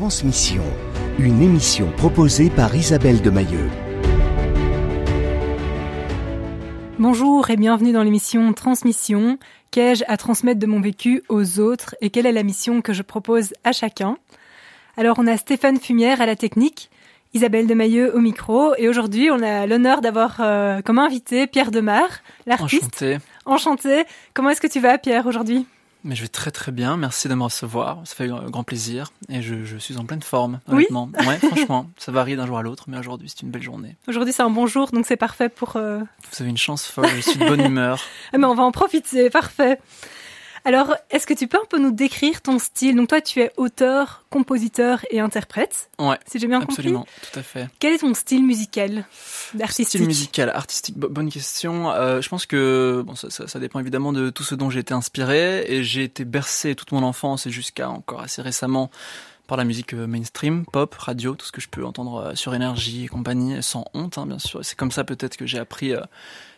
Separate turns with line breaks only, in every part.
Transmission, une émission proposée par Isabelle de Mailleux.
Bonjour et bienvenue dans l'émission Transmission. Qu'ai-je à transmettre de mon vécu aux autres et quelle est la mission que je propose à chacun? Alors on a Stéphane Fumière à la technique, Isabelle de Mailleux au micro et aujourd'hui on a l'honneur d'avoir euh, comme invité Pierre Demar, l'artiste.
Enchanté.
Enchanté. Comment est-ce que tu vas Pierre aujourd'hui?
Mais je vais très très bien, merci de me recevoir, ça fait un grand plaisir et je, je suis en pleine forme,
Oui
honnêtement. ouais, franchement, ça varie d'un jour à l'autre, mais aujourd'hui c'est une belle journée.
Aujourd'hui c'est un bon jour donc c'est parfait pour... euh,
Vous avez une chance folle, je suis de bonne humeur.
Ah mais on va en profiter, parfait. Alors, est-ce que tu peux un peu nous décrire ton style? Donc toi, tu es auteur, compositeur et interprète,
Ouais,
si j'ai bien
absolument, tout à fait.
compris. Quel est ton style musical Artistique?
Style musical, artistique, bo- bonne question. Euh, je pense que bon, ça, ça, ça dépend évidemment de tout ce dont j'ai été inspiré et j'ai été bercé toute mon enfance et jusqu'à encore assez récemment par la musique euh, mainstream, pop, radio, tout ce que je peux entendre euh, sur énergie et compagnie, sans honte hein, bien sûr. C'est comme ça peut-être que j'ai appris euh,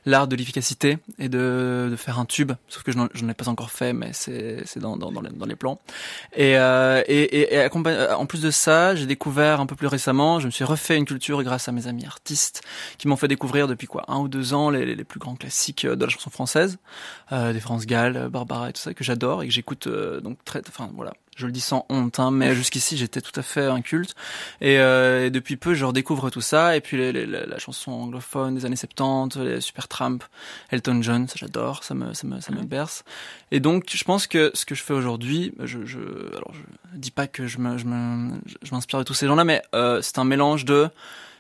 l'art de l'efficacité et de, de faire un tube, sauf que je n'en ai pas encore fait, mais c'est dans, dans, dans, les, dans les plans. Et, euh, et, et, euh, en plus de ça, j'ai découvert un peu plus récemment, je me suis refait une culture grâce à mes amis artistes qui m'ont fait découvrir depuis quoi un ou deux ans les, les, plus grands classiques euh, de la chanson française, euh, des France Gall, euh, Barbara et tout ça que j'adore et que j'écoute euh, donc très, enfin voilà. Je le dis sans honte, hein, mais jusqu'ici j'étais tout à fait un culte. Et, euh, et depuis peu, je redécouvre tout ça. Et puis les, les- la, chanson anglophone des années 70, les Supertramp, Elton John, ça j'adore, ça me, ça me, ça me berce. Et donc, je pense que ce que je fais aujourd'hui, je, je, alors je dis pas que je me, je me, je m'inspire de tous ces gens-là, mais euh, c'est un mélange de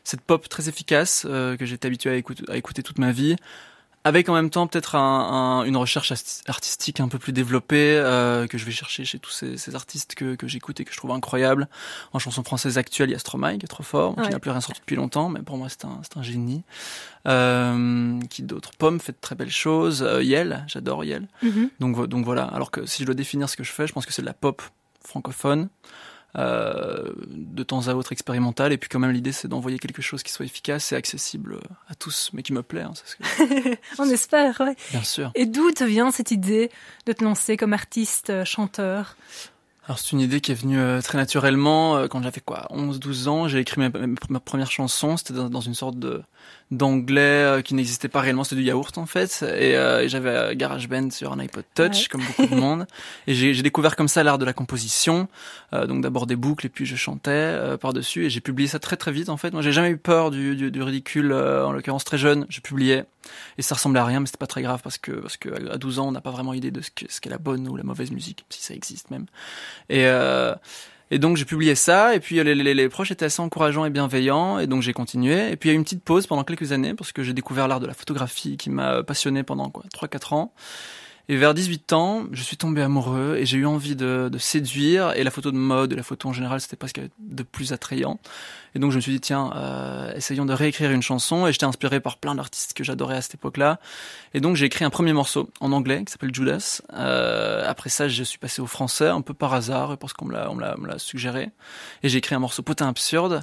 cette pop très efficace euh, que j'étais habitué à écouter toute ma vie, avec en même temps peut-être un, un- une recherche artistique un peu plus développée euh, que je vais chercher chez tous ces, ces artistes que, que j'écoute et que je trouve incroyables. En chanson française actuelle, il y a Stromae qui est trop fort,
Ouais.
qui n'a plus rien sorti depuis longtemps, mais pour moi c'est un, un génie. Euh, qui d'autres Pomme fait de très belles choses. Euh, Yel, j'adore Yel.
Mhm.
Donc, donc voilà. Alors que si je dois définir ce que je fais, je pense que c'est de la pop francophone, de temps à autre expérimentale. Et puis quand même l'idée c'est d'envoyer quelque chose qui soit efficace et accessible à tous, mais qui me plaît. hein, c'est ce que-
On espère, ouais.
bien sûr.
Et d'où te vient cette idée de te lancer comme artiste, euh, chanteur?
Alors c'est une idée qui est venue euh, très naturellement euh, quand j'avais quoi 11-12 ans, j'ai écrit ma, ma- ma première chanson, c'était dans, dans une sorte de d'anglais euh, qui n'existait pas réellement, c'était du yaourt en fait et, euh, et j'avais euh, GarageBand sur un iPod Touch
Ouais.
comme beaucoup de monde et j'ai découvert comme ça l'art de la composition, donc d'abord des boucles et puis je chantais par-dessus et j'ai publié ça très très vite en fait. Moi j'ai jamais eu peur du, du, du ridicule en l'occurrence très jeune, je publiais et ça ressemblait à rien mais c'était pas très grave parce que parce que à 12 ans on n'a pas vraiment idée de ce que ce qu'est la bonne ou la mauvaise musique si ça existe même. Et, euh, et donc j'ai publié ça, et puis les, les, proches étaient assez encourageants et bienveillants, et donc j'ai continué. Et puis il y a eu une petite pause pendant quelques années, parce que j'ai découvert l'art de la photographie qui m'a passionné pendant quoi 3-4 ans. Et vers 18 ans, je suis tombé amoureux et j'ai eu envie de, de séduire. Et la photo de mode, la photo en général, c'était pas ce qu'il y avait de plus attrayant. Et donc je me suis dit, tiens, euh, essayons de réécrire une chanson. Et j'étais inspiré par plein d'artistes que j'adorais à cette époque-là. Et donc j'ai écrit un premier morceau en anglais qui s'appelle Judas. Euh, après ça, je suis passé au français un peu par hasard, parce qu'on me l'a suggéré. Et j'ai écrit un morceau potin absurde.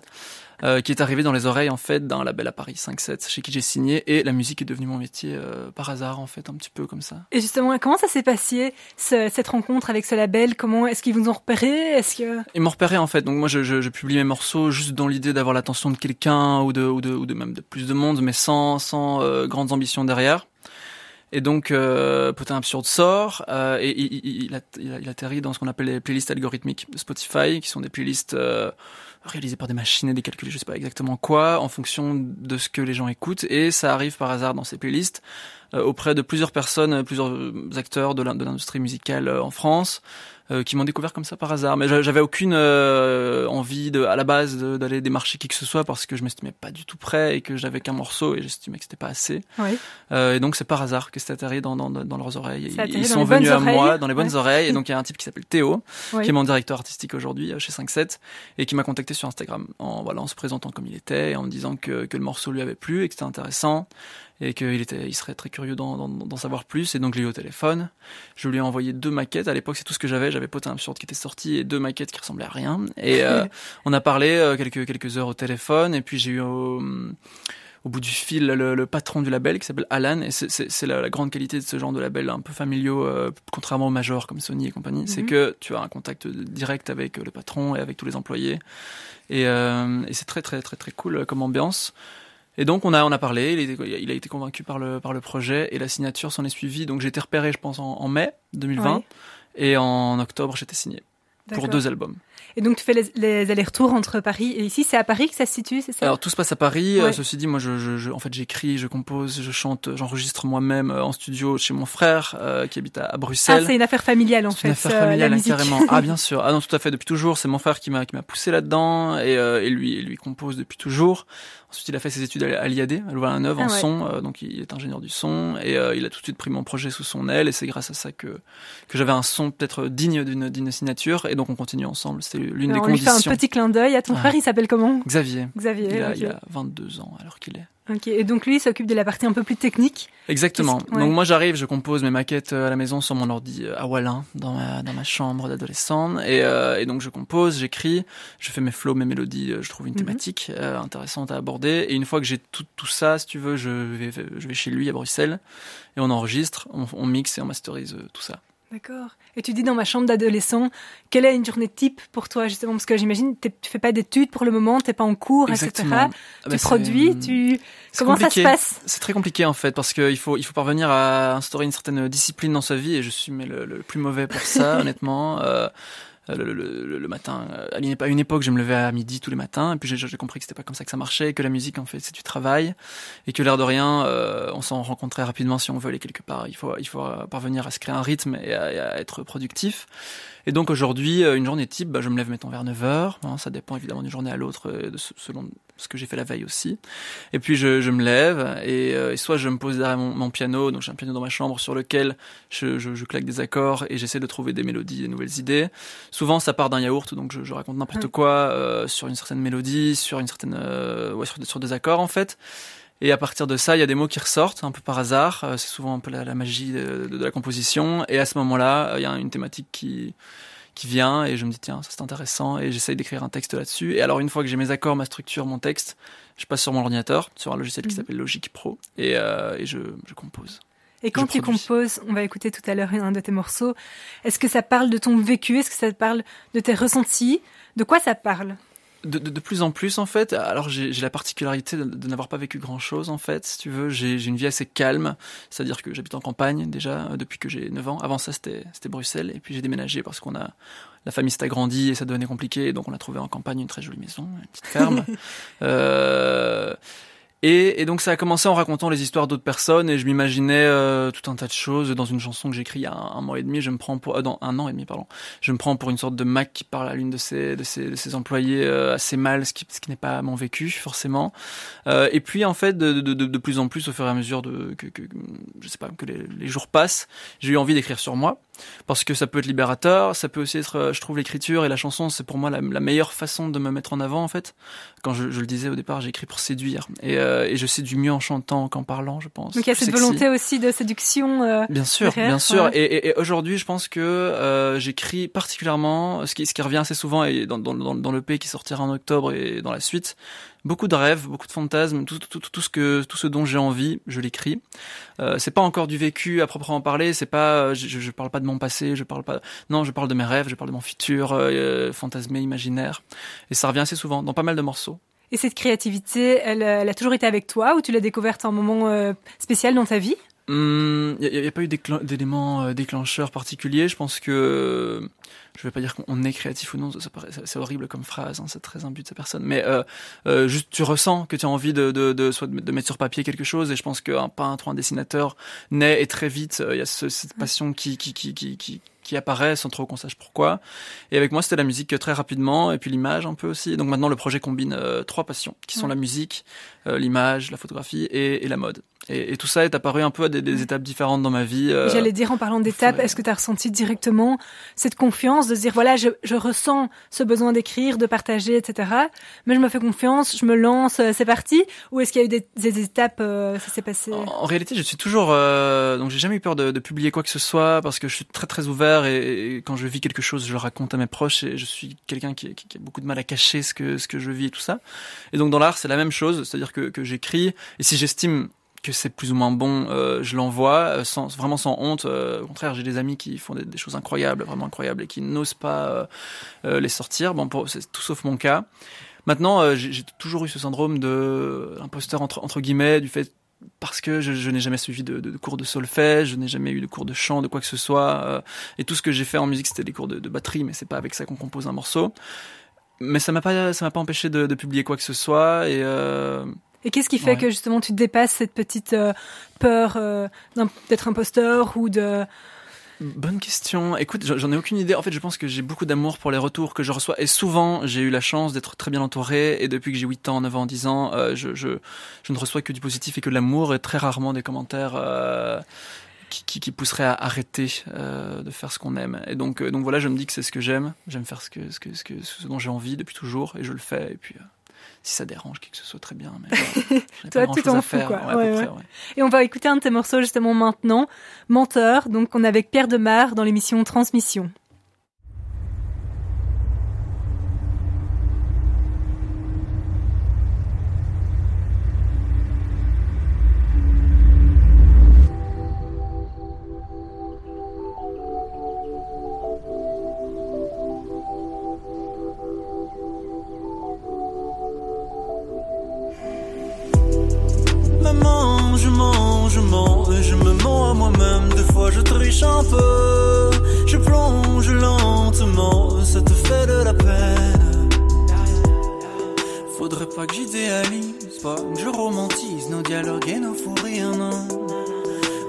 Euh, qui est arrivé dans les oreilles en fait d'un label à Paris 5-7 chez qui j'ai signé et la musique est devenue mon métier euh, par hasard en fait un petit peu comme ça.
Et justement, comment ça s'est passé, ce- cette rencontre avec ce label? Comment Est-ce qu'ils vous ont repéré? Est-ce que...
Ils m'ont repéré en fait. Donc moi je, je, je publie mes morceaux juste dans l'idée d'avoir l'attention de quelqu'un ou de, ou de ou de même de plus de monde, mais sans sans euh, grandes ambitions derrière. Et donc euh, Potin absurde sort euh, et il, il, il, atterrit dans ce qu'on appelle les playlists algorithmiques de Spotify, qui sont des playlists euh, réalisées par des machines et des calculs, je sais pas exactement quoi, en fonction de ce que les gens écoutent. Et ça arrive par hasard dans ces playlists auprès de plusieurs personnes, euh, plusieurs euh, acteurs de l'in- de l'industrie musicale euh, en France, euh, qui m'ont découvert comme ça par hasard. Mais j'a- j'avais aucune euh, envie de, à la base d'aller démarcher qui que ce soit parce que je m'estimais pas du tout prêt et que j'avais qu'un morceau et j'estimais que c'était pas assez.
Oui.
Euh, et donc c'est par hasard que c'est atterri dans, dans, dans leurs oreilles. Ils sont venus à moi dans les bonnes
Ouais.
oreilles. Et donc il y a un type qui s'appelle Théo,
Oui.
qui est mon directeur artistique aujourd'hui euh, chez 5-7 et qui m'a contacté sur Instagram en, voilà, en se présentant comme il était et en me disant que, que le morceau lui avait plu et que c'était intéressant et qu'il était, il serait très curieux d'en, savoir plus. Et donc je l'ai eu au téléphone. Je lui ai envoyé deux maquettes. À l'époque, c'est tout ce que j'avais. J'avais Potin Absurde qui était sorti et deux maquettes qui ressemblaient à rien. Et euh, on a parlé euh, quelques, quelques heures au téléphone. Et puis j'ai eu... au bout du fil le, patron du label qui s'appelle Alan. Et c'est la, la, grande qualité de ce genre de label un peu familiaux, euh, contrairement aux majors comme Sony et compagnie, c'est mhm. que tu as un contact direct avec le patron et avec tous les employés. Et, et c'est très très très très cool comme ambiance. Et donc on a on a parlé, il, a été convaincu par le par le projet et la signature s'en est suivie. Donc j'ai été repéré, je pense, en, mai 2020 et en octobre j'étais signé pour deux albums.
Et donc tu fais les, allers-retours entre Paris et ici. C'est à Paris que ça se situe, c'est ça?
Alors tout se passe à Paris. Euh, ceci dit, moi, je, je, en fait, j'écris, je compose, je chante, j'enregistre moi-même euh, en studio chez mon frère euh, qui habite à, Bruxelles.
Ah, c'est une affaire familiale en fait.
Une affaire familiale, hein, carrément. ah bien sûr. Ah non, tout à fait. Depuis toujours, c'est mon frère qui m'a qui m'a poussé là-dedans et, et lui, lui compose depuis toujours. Ensuite, il a fait ses études à l'IAD, à Louvain-la-Neuve, ah en son. Euh, donc, il est ingénieur du son. Et euh, il a tout de suite pris mon projet sous son aile. Et c'est grâce à ça que, que j'avais un son peut-être digne d'une signature. Et donc, on continue ensemble. C'était l'une des conditions.
On fait un petit clin d'œil à ton frère. Il s'appelle comment
Xavier.
Xavier.
Il a, il a 22 ans alors qu'il est.
Ok, et donc lui il s'occupe de la partie un peu plus technique.
Exactement. Donc moi j'arrive, je compose mes maquettes euh, à la maison sur mon ordi à Wallin, dans ma, dans ma chambre d'adolescent, et, euh, et, donc je compose, j'écris, je fais mes flows, mes mélodies, euh, je trouve une mhm. thématique intéressante à aborder, et une fois que j'ai tout, tout ça, si tu veux, je vais, je vais chez lui à Bruxelles, et on enregistre, on, on mixe et on masterise tout ça.
D'accord. Et tu dis dans ma chambre d'adolescent, quelle est une journée type pour toi justement? Parce que j'imagine tu fais pas d'études pour le moment, t'es pas en cours, etc. Ah tu bah, produis, tu comment ça se passe?
C'est très compliqué en fait parce qu'il faut il faut parvenir à instaurer une certaine discipline dans sa vie et je suis mais le, le plus mauvais pour ça honnêtement. Euh, le, le, le, matin. Euh, à une époque, je me levais à midi tous les matins, et puis j'ai compris que c'était pas comme ça que ça marchait, que la musique en fait c'est du travail, et que l'air de rien, euh, on s'en rencontrait rapidement si on veut aller quelque part. Il faut il faut parvenir à se créer un rythme et à, être productif. Et donc aujourd'hui, une journée type, bah, je me lève mettons vers 9 heures. Hein, ça dépend évidemment d'une journée à l'autre, selon ce que j'ai fait la veille aussi. Et puis je, je me lève et, et, soit je me pose derrière mon, mon piano, donc j'ai un piano dans ma chambre sur lequel je, je, je claque des accords et j'essaie de trouver des mélodies, des nouvelles idées. Souvent, ça part d'un yaourt, donc je, raconte n'importe quoi euh, sur une certaine mélodie, sur une certaine, euh, ouais, sur, sur, des accords en fait. Et à partir de ça, il y a des mots qui ressortent un peu par hasard. Euh, c'est souvent un peu la, la magie de, de, la composition. Et à ce moment-là, il y a une thématique qui qui vient et je me dis tiens ça c'est intéressant et j'essaye d'écrire un texte là-dessus. Et alors une fois que j'ai mes accords, ma structure, mon texte, je passe sur mon ordinateur, sur un logiciel qui mhm. s'appelle Logic Pro et, euh, et je, je compose.
Et quand tu composes, on va écouter tout à l'heure un de tes morceaux, est-ce que ça parle de ton vécu? Est-ce que ça parle de tes ressentis? De quoi ça parle?
De, de, de, plus en plus en fait. Alors j'ai la particularité de, de n'avoir pas vécu grand chose en fait, si tu veux. J'ai une vie assez calme, c'est-à-dire que j'habite en campagne déjà euh, depuis que j'ai 9 ans. Avant ça c'était Bruxelles et puis j'ai déménagé parce qu'on a la famille s'est agrandie et ça devenait compliqué, donc on a trouvé en campagne une très jolie maison, une petite ferme. euh, et, donc ça a commencé en racontant les histoires d'autres personnes et je m'imaginais euh, tout un tas de choses dans une chanson que j'écris il y a un, mois et demi. Je me prends pour euh, un an et demi pardon. Je me prends pour une sorte de Mac qui parle à l'une de ses de de employés euh, assez mal, ce qui n'est pas mon vécu forcément. Et puis en fait de, de, plus en plus au fur et à mesure de que, que je sais pas que les, les jours passent, j'ai eu envie d'écrire sur moi parce que ça peut être libérateur, ça peut aussi être, euh, je trouve l'écriture et la chanson, c'est pour moi la, la, meilleure façon de me mettre en avant en fait. Quand je, je le disais au départ, j'écris pour séduire et, euh, et je séduis mieux en chantant qu'en parlant, je pense.
Donc il y a cette volonté aussi de séduction. Euh,
bien sûr, bien sûr. Et, et, et aujourd'hui, je pense que euh, j'écris particulièrement, ce qui, ce qui revient assez souvent et dans, dans, dans, dans le P qui sortira en octobre et dans la suite, beaucoup de rêves, beaucoup de fantasmes, tout, tout, ce que tout ce dont j'ai envie, je l'écris. Euh, c'est pas encore du vécu à proprement parler, c'est pas je, je parle pas de mon passé, je parle pas non, je parle de mes rêves, je parle de mon futur euh, fantasmé imaginaire et ça revient assez souvent dans pas mal de morceaux.
Et cette créativité, elle, elle a toujours été avec toi ou tu l'as découverte à un moment euh, spécial dans ta vie?
Il hum, n'y a, a, pas eu d'éléments euh, déclencheurs particuliers. Je pense que je vais pas dire qu'on est créatif ou non, ça, c'est horrible comme phrase, hein, c'est très but de sa personne. Mais euh, euh, juste tu ressens que tu as envie de, de, de, soit de, mettre sur papier quelque chose, et je pense qu'un peintre ou un dessinateur naît et très vite il y a ce, cette passion qui qui qui qui, qui qui apparaît sans trop qu'on sache pourquoi. Et avec moi, c'était la musique très rapidement, et puis l'image un peu aussi. Donc maintenant, le projet combine euh, trois passions, qui sont la musique, euh, l'image, la photographie et, et, la mode.
Et, tout ça est apparu un peu à des, étapes différentes dans ma vie.
Euh, J'allais dire en parlant d'étapes, est-ce que tu as ressenti directement cette confiance de se dire voilà, je, je ressens ce besoin d'écrire, de partager, etc. Mais je me fais confiance, je me lance, euh, c'est parti. Ou est-ce qu'il y a eu des, des étapes, euh, ça s'est passé
en, réalité, je suis toujours donc j'ai jamais eu peur de, de, publier quoi que ce soit parce que je suis très très ouvert et, quand je vis quelque chose, je le raconte à mes proches et je suis quelqu'un qui, qui, qui, a beaucoup de mal à cacher ce que ce que je vis et tout ça. Et donc dans l'art, c'est la même chose, c'est-à-dire que, que j'écris et si j'estime que c'est plus ou moins bon, euh, je l'envoie euh, vraiment sans honte. Euh, au contraire, j'ai des amis qui font des, choses incroyables, vraiment incroyables, et qui n'osent pas les sortir. Bon, c'est tout sauf mon cas. Maintenant, j'ai toujours eu ce syndrome de imposteur entre, guillemets, du fait parce que je, n'ai jamais suivi de, cours de solfège, je n'ai jamais eu de cours de chant, de quoi que ce soit, et tout ce que j'ai fait en musique, c'était des cours de, batterie, mais c'est pas avec ça qu'on compose un morceau. Mais ça m'a pas, ça m'a pas empêché de, publier quoi que ce soit, et
qu'est-ce qui fait que justement tu dépasses cette petite euh, peur euh, d'être imposteur ou de...
Bonne question. Écoute, j'en ai aucune idée. En fait, je pense que j'ai beaucoup d'amour pour les retours que je reçois. Et souvent, j'ai eu la chance d'être très bien entouré. Et depuis que j'ai 8 ans, 9 ans, 10 ans, euh, je, je, je, ne reçois que du positif et que de l'amour et très rarement des commentaires qui, qui, qui, pousseraient à arrêter euh, de faire ce qu'on aime. Et donc, donc voilà, je me dis que c'est ce que j'aime. J'aime faire ce, que, ce, que, ce, que, ce dont j'ai envie depuis toujours. Et je le fais. Et puis si ça dérange qui que ce soit très bien. Mais
Toi, tu t'en fous, quoi. Ouais, ouais. Et on va écouter un de tes morceaux justement maintenant, Menteur. Donc, on est avec Pierre Demar dans l'émission Transmission.
Un peu, je plonge lentement, ça te fait de la peine. Faudrait pas que j'idéalise, pas que je romantise nos dialogues et nos fous rires, non.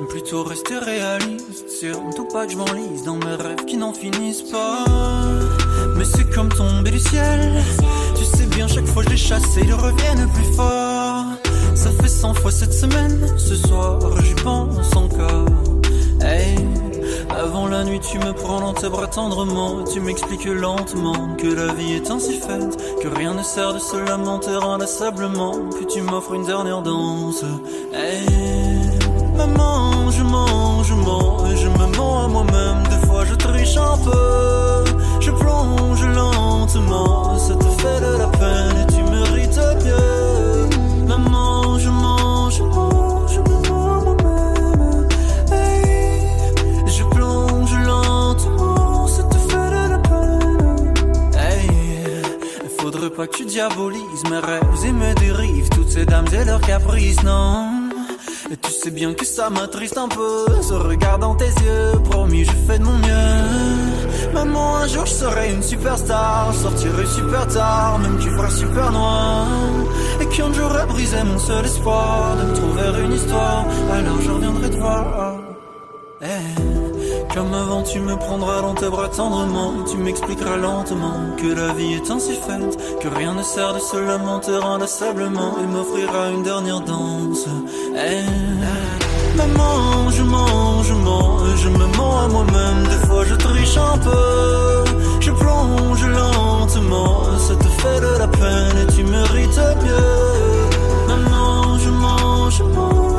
Plutôt rester réaliste, surtout pas que je m'enlise dans mes rêves qui n'en finissent pas. Mais c'est comme tomber du ciel, tu sais bien, chaque fois je les chasse et ils reviennent plus fort. Ça fait 100 fois cette semaine, ce soir j'y pense encore. Avant la nuit, tu me prends dans tes bras tendrement. Tu m'expliques lentement que la vie est ainsi faite, que rien ne sert de se lamenter inlassablement. Puis tu m'offres une dernière danse. Hey, maman, je mens, je mens, je me mens à moi-même. Des fois, je triche un peu. Je plonge lentement, ça te fait de la peine et tu mérites mieux. Pas que tu diabolises mes rêves et mes dérives, toutes ces dames et leurs caprices, non. Et tu sais bien que ça m'attriste un peu, ce regard dans tes yeux, promis je fais de mon mieux. Maman, un jour je serai une superstar, sortirai super tard, même tu feras super noir. Et qu'un jour a brisé mon seul espoir de me trouver une histoire, alors je reviendrai te voir. Eh. Comme avant, tu me prendras dans tes bras tendrement. Tu m'expliqueras lentement que la vie est ainsi faite, que rien ne sert de se lamenter inlassablement. Et m'offrira une dernière danse. Hey. Eh, maman, je mens, je mens, je me mens à moi-même. Des fois, je triche un peu. Je plonge lentement, ça te fait de la peine et tu mérites mieux. Maman, je mens, je mens.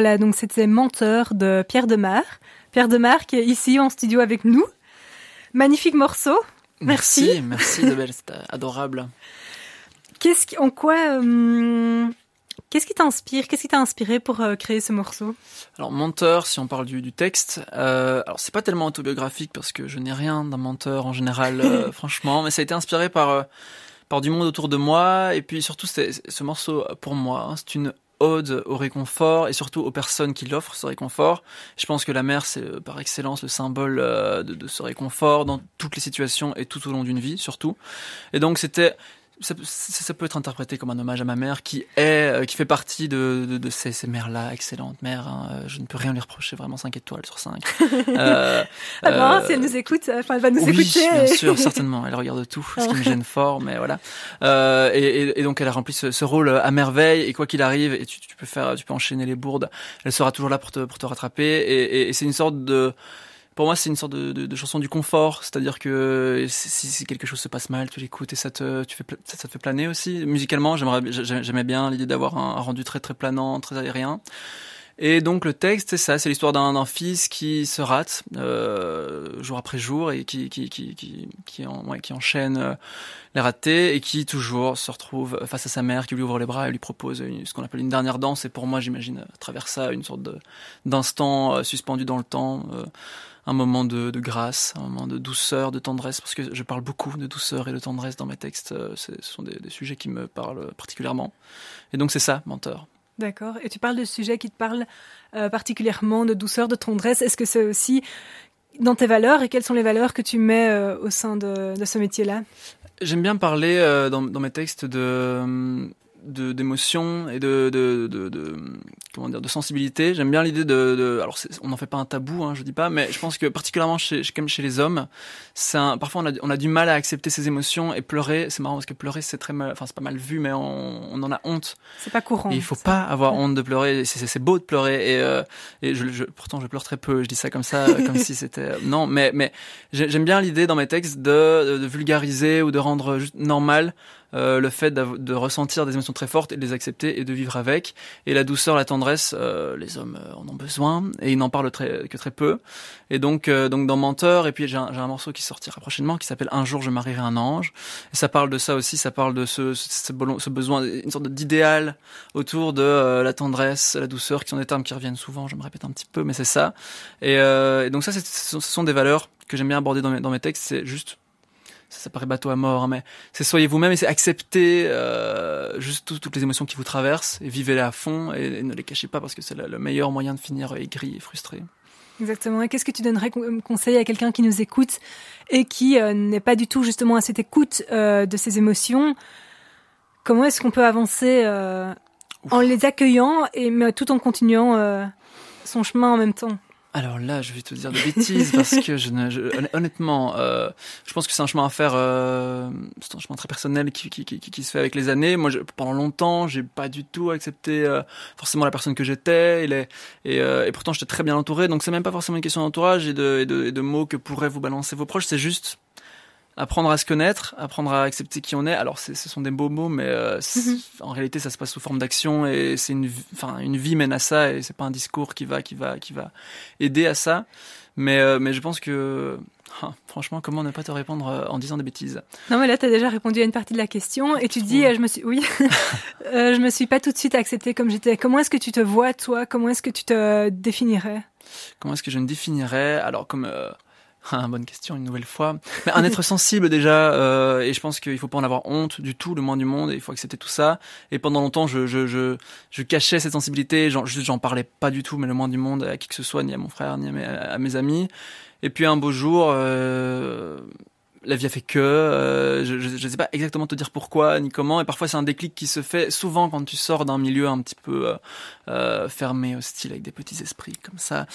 Voilà, donc c'était Menteur de Pierre Demar. Pierre Demar qui est ici en studio avec nous. Magnifique morceau. Merci.
Merci, merci Isabelle, c'était adorable.
Qu'est-ce en quoi euh, Qu'est-ce qui t'inspire Qu'est-ce qui t'a inspiré pour euh, créer ce morceau?
Alors menteur, si on parle du, du texte, euh, alors c'est pas tellement autobiographique parce que je n'ai rien d'un menteur en général, euh, franchement, mais ça a été inspiré par par du monde autour de moi et puis surtout c'est ce morceau pour moi, hein, c'est une ode au réconfort et surtout aux personnes qui l'offrent ce réconfort. Je pense que la mer c'est euh, par excellence le symbole euh, de, de ce réconfort dans toutes les situations et tout au long d'une vie surtout. Et donc c'était ça, ça, peut être interprété comme un hommage à ma mère qui est euh, qui fait partie de, de, de ces, ces mères là excellentes mères hein. Euh, je ne peux rien lui reprocher vraiment 5 étoiles sur 5
euh, ah ben, si elle nous écoute enfin elle va nous
oui,
écouter.
bien sûr certainement. Elle regarde tout ce qui me gêne fort mais voilà. Euh, et, et, et, donc elle a rempli ce, ce, rôle à merveille et quoi qu'il arrive et tu, tu, peux faire tu peux enchaîner les bourdes elle sera toujours là pour te pour te rattraper et, et c'est une sorte de pour moi, c'est une sorte de, chanson du confort, c'est-à-dire que si, si, quelque chose se passe mal, tu l'écoutes et ça te, ça, te fait planer aussi. Musicalement, j'aimais bien l'idée d'avoir un, rendu très très planant, très aérien. Et donc le texte, c'est ça, c'est l'histoire d'un fils qui se rate euh, jour après jour et qui qui qui qui qui, en, qui enchaîne euh, les ratés et qui toujours se retrouve face à sa mère qui lui ouvre les bras et lui propose ce qu'on appelle une dernière danse. Et pour moi, j'imagine à travers ça une sorte d'instant euh, suspendu dans le temps. Un moment de, de, grâce, un moment de douceur, de tendresse, parce que je parle beaucoup de douceur et de tendresse dans mes textes. Euh, ce sont des, des sujets qui me parlent particulièrement. Et donc c'est ça, menteur.
D'accord. Et tu parles de sujets qui te parlent euh, particulièrement de douceur, de tendresse. Est-ce que c'est aussi dans tes valeurs et quelles sont les valeurs que tu mets euh, au sein de, de ce métier-là?
J'aime bien parler euh, dans, dans, mes textes de d'émotion et de, de, de, de, comment dire de sensibilité. J'aime bien l'idée de, de alors on n'en fait pas un tabou, hein, je dis pas, mais je pense que particulièrement chez, comme chez les hommes, c'est parfois on a, on a du mal à accepter ses émotions et pleurer. C'est marrant parce que pleurer c'est très mal, enfin c'est pas mal vu, mais on, on en a honte.
C'est pas courant.
Et il faut ça. pas avoir honte de pleurer. C'est beau de pleurer et, euh, et je, je, pourtant je pleure très peu. Je dis ça comme ça, comme si c'était non, mais mais j'aime bien l'idée dans mes textes de, de vulgariser ou de rendre juste normal euh, le fait de ressentir des émotions très fortes et de les accepter et de vivre avec. Et la douceur, la tendresse, euh, les hommes euh, en ont besoin et ils n'en parlent que très peu. Et donc, euh, donc dans Menteur, et puis j'ai un, morceau qui sortira prochainement qui s'appelle Un jour je marierai un ange. Et ça parle de ça aussi, ça parle de ce, ce, ce besoin, une sorte d'idéal autour de la tendresse, la douceur, qui sont des termes qui reviennent souvent. Je me répète un petit peu, mais c'est ça. Et, donc ça, ce sont des valeurs que j'aime bien aborder dans mes, dans mes textes. C'est juste ça, ça paraît bateau à mort, hein, mais c'est soyez vous-même et c'est accepter euh, juste tout, toutes les émotions qui vous traversent et vivez-les à fond et, et, ne les cachez pas parce que c'est le, le, meilleur moyen de finir aigri et frustré.
Exactement. Et qu'est-ce que tu donnerais comme conseil à quelqu'un qui nous écoute et qui euh, n'est pas du tout justement à cette écoute euh, de ses émotions? Comment est-ce qu'on peut avancer euh, en les accueillant et mais tout en continuant euh, son chemin en même temps?
Alors là, je vais te dire des bêtises parce que je ne, je, honnêtement, euh, je pense que c'est un chemin à faire. Euh, c'est un chemin très personnel qui, qui, qui, qui, se fait avec les années. Moi, je, pendant longtemps, j'ai pas du tout accepté euh, forcément la personne que j'étais. Et, euh, et pourtant, j'étais très bien entouré. Donc, c'est même pas forcément une question d'entourage et de, et de, et de mots que pourraient vous balancer vos proches. C'est juste apprendre à se connaître, apprendre à accepter qui on est. Alors, ce sont des beaux mots, mais euh, mm-hmm. en réalité, ça se passe sous forme d'action et c'est une, enfin, une vie mène à ça et c'est pas un discours qui va, qui va, qui va aider à ça. Mais, euh, mais je pense que, ah, franchement, comment ne pas te répondre euh, en disant des bêtises?
Non, mais là, tu as déjà répondu à une partie de la question et tu dis, je me suis, oui, euh, je me suis pas tout de suite acceptée comme j'étais. Comment est-ce que tu te vois, toi? Comment est-ce que tu te définirais?
Comment est-ce que je me définirais? Alors, comme ah, bonne question, une nouvelle fois. Mais un être sensible déjà, euh, et je pense qu'il faut pas en avoir honte du tout, le moins du monde, et il faut accepter tout ça. Et pendant longtemps, je, je, je, je cachais cette sensibilité, j'en, j'en parlais pas du tout, mais le moins du monde à qui que ce soit, ni à mon frère, ni à mes, à mes amis. Et puis un beau jour, euh, la vie a fait que, euh, je ne sais pas exactement te dire pourquoi ni comment, et parfois c'est un déclic qui se fait souvent quand tu sors d'un milieu un petit peu euh, euh, fermé, hostile, avec des petits esprits comme ça,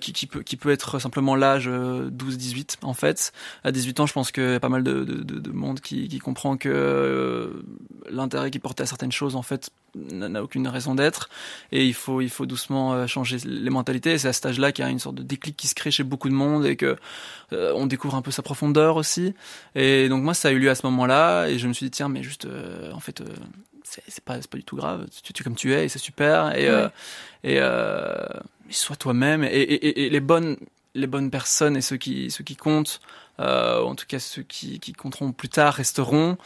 qui, peut, être simplement l'âge 12-18 en fait. À 18 ans, je pense qu'il y a pas mal de, de, de, de monde qui, comprend que l'intérêt qui portait à certaines choses en fait n'a aucune raison d'être, et il faut, il faut doucement changer les mentalités. C'est à cet âge-là qu'il y a une sorte de déclic qui se crée chez beaucoup de monde et que on découvre un peu sa profondeur aussi. Et donc moi, ça a eu lieu à ce moment-là, et je me suis dit tiens, mais juste, euh, en fait, euh, c'est pas, pas du tout grave. Tu, es comme tu es, et c'est super. Et, ouais. euh, et sois toi-même. Et, et, et, les bonnes, les bonnes personnes et ceux qui, ceux qui comptent Euh, en tout cas, ceux qui, qui compteront plus tard resteront.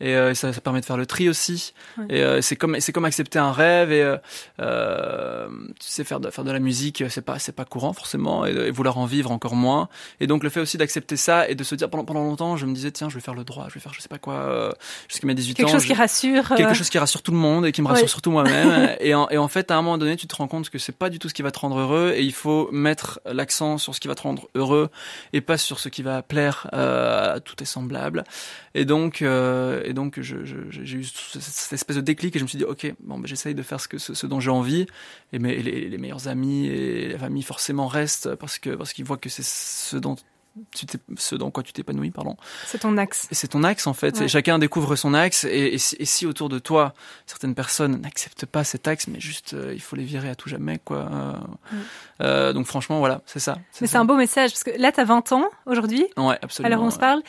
Et, euh, ça, ça, permet de faire le tri aussi. Ouais. Et euh, c'est comme c'est comme accepter un rêve et euh, tu sais faire de faire de la musique, c'est pas c'est pas courant forcément et, et, vouloir en vivre encore moins. Et donc le fait aussi d'accepter ça et de se dire pendant pendant longtemps, je me disais tiens, je vais faire le droit, je vais faire je sais pas quoi jusqu'à mes 18
quelque
ans.
Quelque chose qui rassure.
Quelque chose qui rassure tout le monde et qui me rassure ouais. surtout moi-même. et, en, et en fait, à un moment donné, tu te rends compte que c'est pas du tout ce qui va te rendre heureux et il faut mettre l'accent sur ce qui va te rendre heureux et pas sur ce qui va plaire euh, à tous tes semblables. Et donc, euh, et donc, j'ai eu cette espèce de déclic et je me suis dit, ok, bon, ben, j'essaye de faire ce que ce, ce dont j'ai envie. Et, mes, les, les, meilleurs amis et la famille forcément restent parce que parce qu'ils voient que c'est ce dont ce dans quoi tu t'épanouis, pardon.
C'est ton axe.
C'est ton axe en fait.
Ouais.
Et chacun découvre son axe. Et, et, si, et, si, autour de toi, certaines personnes n'acceptent pas cet axe, mais juste euh, il faut les virer à tout jamais, quoi. Euh,
ouais.
euh, donc franchement, voilà, c'est ça.
Mais c'est un beau message parce que là, t'as 20 ans aujourd'hui.
Ouais, absolument.
Alors on se parle.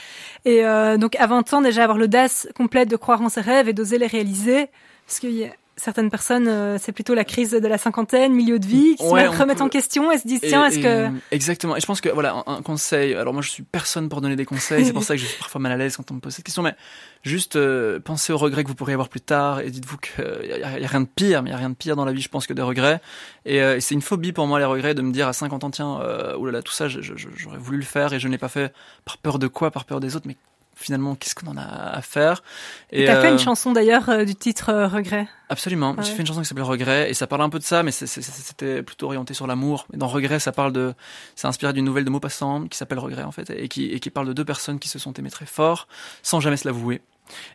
Et euh, donc à 20 ans déjà avoir l'audace complète de croire en ses rêves et d'oser les réaliser, parce qu'il y a certaines personnes, euh, c'est plutôt la crise de la cinquantaine, milieu de vie, qui
ouais,
se remettent
peut...
en question et se disent tiens, est-ce que
exactement. Et je pense que voilà un, un, conseil. Alors moi, je suis personne pour donner des conseils. c'est pour ça que je suis parfois mal à l'aise quand on me pose cette question. Mais juste euh, pensez aux regrets que vous pourriez avoir plus tard et dites-vous qu'il n'y a, y a, rien de pire. Mais il y a rien de pire dans la vie, je pense, que des regrets. Et, euh, et c'est une phobie pour moi les regrets de me dire à 50 ans tiens, euh, oulala, tout ça, j'aurais voulu le faire et je n'ai pas fait par peur de quoi, par peur des autres, mais finalement qu'est-ce qu'on en a à faire
et t'as euh... fait une chanson d'ailleurs euh, du titre euh, regret?
Absolument. Ouais. j'ai fait une chanson qui s'appelle regret et ça parle un peu de ça mais c'était plutôt orienté sur l'amour. Dans regret ça parle de c'est inspiré d'une nouvelle de Maupassant qui s'appelle regret en fait et qui, et qui parle de deux personnes qui se sont aimées très fort sans jamais se l'avouer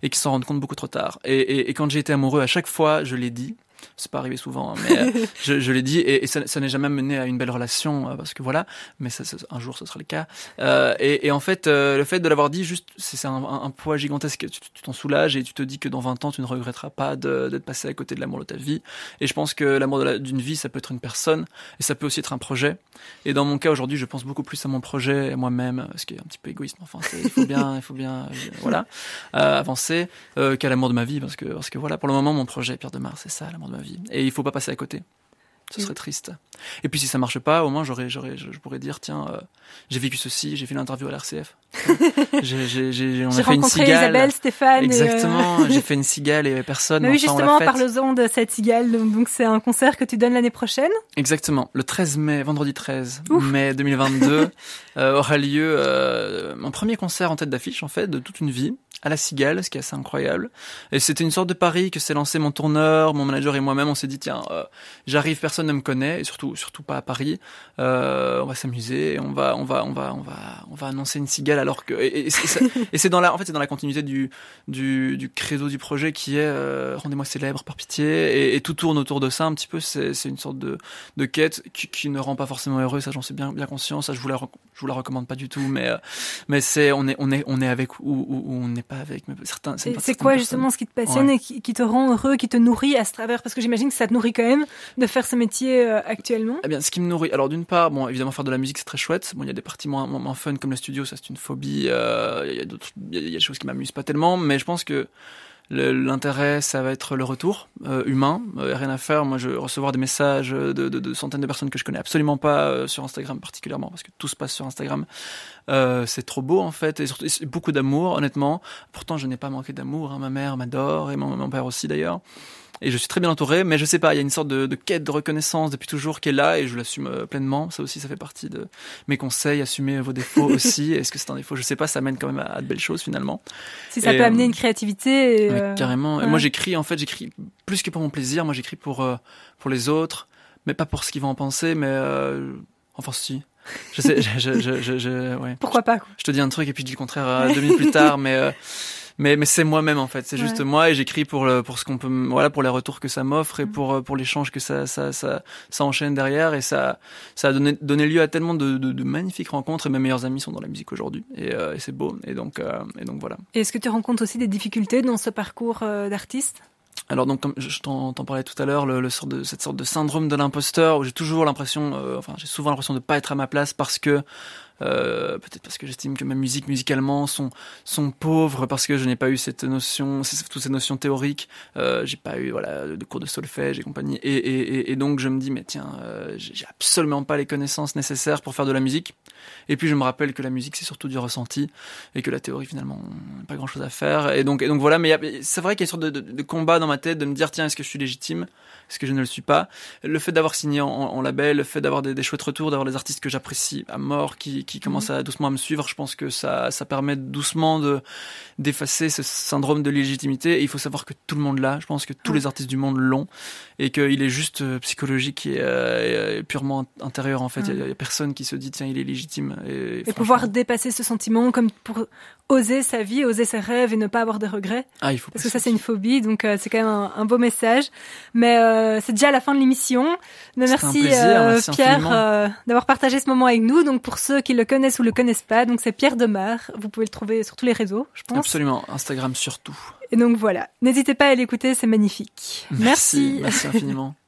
et qui s'en rendent compte beaucoup trop tard. Et, et, et quand j'ai été amoureux à chaque fois je l'ai dit c'est pas arrivé souvent, hein, mais euh, je, je l'ai dit, et, et ça, ça n'est jamais mené à une belle relation, euh, parce que voilà, mais ça, ça, un jour ce sera le cas. Euh, et, et, en fait, le fait de l'avoir dit, juste, c'est un, un, un, poids gigantesque, tu t'en soulages et tu te dis que dans 20 ans, tu ne regretteras pas d'être passé à côté de l'amour de ta vie. Et je pense que l'amour d'une vie, ça peut être une personne, et ça peut aussi être un projet. Et dans mon cas aujourd'hui, je pense beaucoup plus à mon projet, à moi-même, ce qui est un petit peu égoïste, enfin, il faut bien, il faut bien, voilà, avancer, qu'à l'amour de ma vie, parce que, parce que voilà, pour le moment, mon projet, Pierre de Mars, c'est ça, l'amour de ma vie. Et il faut pas passer à côté. Ce serait triste. Et puis si ça marche pas, au moins j'aurais, j'aurais, je pourrais dire tiens, euh, j'ai vécu ceci, j'ai fait l'interview à l'RCF. j'ai, on a fait une cigale.
Isabelle, Stéphane.
Exactement.
Euh...
j'ai fait une cigale et personne.
Mais oui,
enfin,
justement, parle-en de cette cigale. Donc c'est un concert que tu donnes l'année prochaine?
Exactement. Le 13 mai, vendredi 13 Ouf. mai 2022, euh, aura lieu mon premier concert en tête d'affiche en fait de toute une vie à la Cigale, ce qui est assez incroyable. Et c'était une sorte de pari que s'est lancé mon tourneur, mon manager et moi-même. On s'est dit tiens, euh, j'arrive, personne ne me connaît, et surtout, surtout pas à Paris. Euh, on va s'amuser, on va, on va, on va, on va, on va annoncer une Cigale alors que et, c'est dans la, en fait, c'est dans la continuité du du, du credo du projet qui est euh, rendez-moi célèbre par pitié, et, tout tourne autour de ça un petit peu. C'est, une sorte de de quête qui, ne rend pas forcément heureux, ça j'en suis bien bien conscient. Ça je vous la je vous la recommande pas du tout, mais mais c'est on est on est on est avec ou on n'est pas avec mais certains
c'est quoi justement ce qui te passionne
ouais.
et qui, qui, te rend heureux qui te nourrit à ce travers? Parce que j'imagine que ça te nourrit quand même de faire ce métier euh, actuellement.
Eh bien ce qui me nourrit alors d'une part bon évidemment faire de la musique c'est très chouette. Bon il y a des parties moins, moins, moins fun comme le studio ça c'est une phobie euh, il y a d'autres il y, a des choses qui m'amusent pas tellement mais je pense que L'intérêt, ça va être le retour euh, humain. Euh, rien à faire. Moi, je recevoir des messages de, centaines de personnes que je connais absolument pas euh, sur Instagram particulièrement, parce que tout se passe sur Instagram. C'est trop beau en fait, et surtout beaucoup d'amour, honnêtement. Pourtant, je n'ai pas manqué d'amour. Hein. Ma mère m'adore et mon père aussi d'ailleurs et je suis très bien entouré, mais je sais pas, il y a une sorte de, de quête de reconnaissance depuis toujours qui est là et je l'assume euh, pleinement. Ça aussi, ça fait partie de mes conseils, assumer vos défauts aussi. Est-ce que c'est un défaut? Je sais pas, ça mène quand même à, de belles choses finalement.
Si ça
et,
peut amener une créativité. Et euh...
carrément. Ouais. Et moi, j'écris en fait, j'écris plus que pour mon plaisir. Moi, j'écris pour euh, pour les autres, mais pas pour ce qu'ils vont en penser, mais euh, enfin si. Je sais, je, je, je, je, ouais.
Pourquoi pas quoi.
Je te dis un truc et puis je dis le contraire euh, deux minutes plus tard, mais euh, mais mais c'est moi-même en fait. C'est juste moi et j'écris pour le pour ce qu'on peut voilà pour les retours que ça m'offre et pour euh, pour l'échange que ça ça ça ça enchaîne derrière. Et ça ça a donné donné lieu à tellement de, de, de magnifiques rencontres et mes meilleurs amis sont dans la musique aujourd'hui. Et, euh, et c'est beau. Et donc euh, et donc voilà.
Et est-ce que tu rencontres aussi des difficultés dans ce parcours euh, d'artiste?
Alors donc comme je t'en parlais tout à l'heure, le, le, sort de cette sorte de syndrome de l'imposteur où j'ai toujours l'impression, euh, enfin j'ai souvent l'impression de pas être à ma place parce que Euh, peut-être parce que j'estime que ma musique musicalement sont sont pauvres parce que je n'ai pas eu cette notion, toutes ces notions théoriques. Euh, j'ai pas eu voilà de cours de solfège et compagnie. Et, donc je me dis mais tiens, euh, j'ai absolument pas les connaissances nécessaires pour faire de la musique. Et puis je me rappelle que la musique c'est surtout du ressenti et que la théorie finalement pas grand chose à faire. Et donc donc voilà. Mais c'est vrai qu'il y a une sorte de, combat dans ma tête de me dire tiens est-ce que je suis légitime, est-ce que je ne le suis pas? Le fait d'avoir signé en, en, label, le fait d'avoir des, des, chouettes retours, d'avoir des artistes que j'apprécie à mort qui, qui commencent mhm. à doucement à me suivre, je pense que ça ça permet doucement de d'effacer ce syndrome de légitimité. Et il faut savoir que tout le monde l'a. Je pense que tous les artistes du monde l'ont et qu'il est juste euh, psychologique et, euh, purement intérieur en fait. Il y, a personne qui se dit tiens il est légitime.
Et, et pouvoir dépasser ce sentiment comme pour oser sa vie, oser ses rêves et ne pas avoir de regrets.
Ah, il faut
Parce que ça, c'est une phobie, donc euh, c'est quand même un, un, beau message. Mais euh, c'est déjà la fin de l'émission. Merci, euh, Pierre euh, d'avoir partagé ce moment avec nous. Donc pour ceux qui le connaissent ou le connaissent pas, donc c'est Pierre Demar. Vous pouvez le trouver sur tous les réseaux, je pense.
Absolument, Instagram surtout.
Et donc voilà, n'hésitez pas à l'écouter, c'est magnifique.
Merci. Merci, merci infiniment.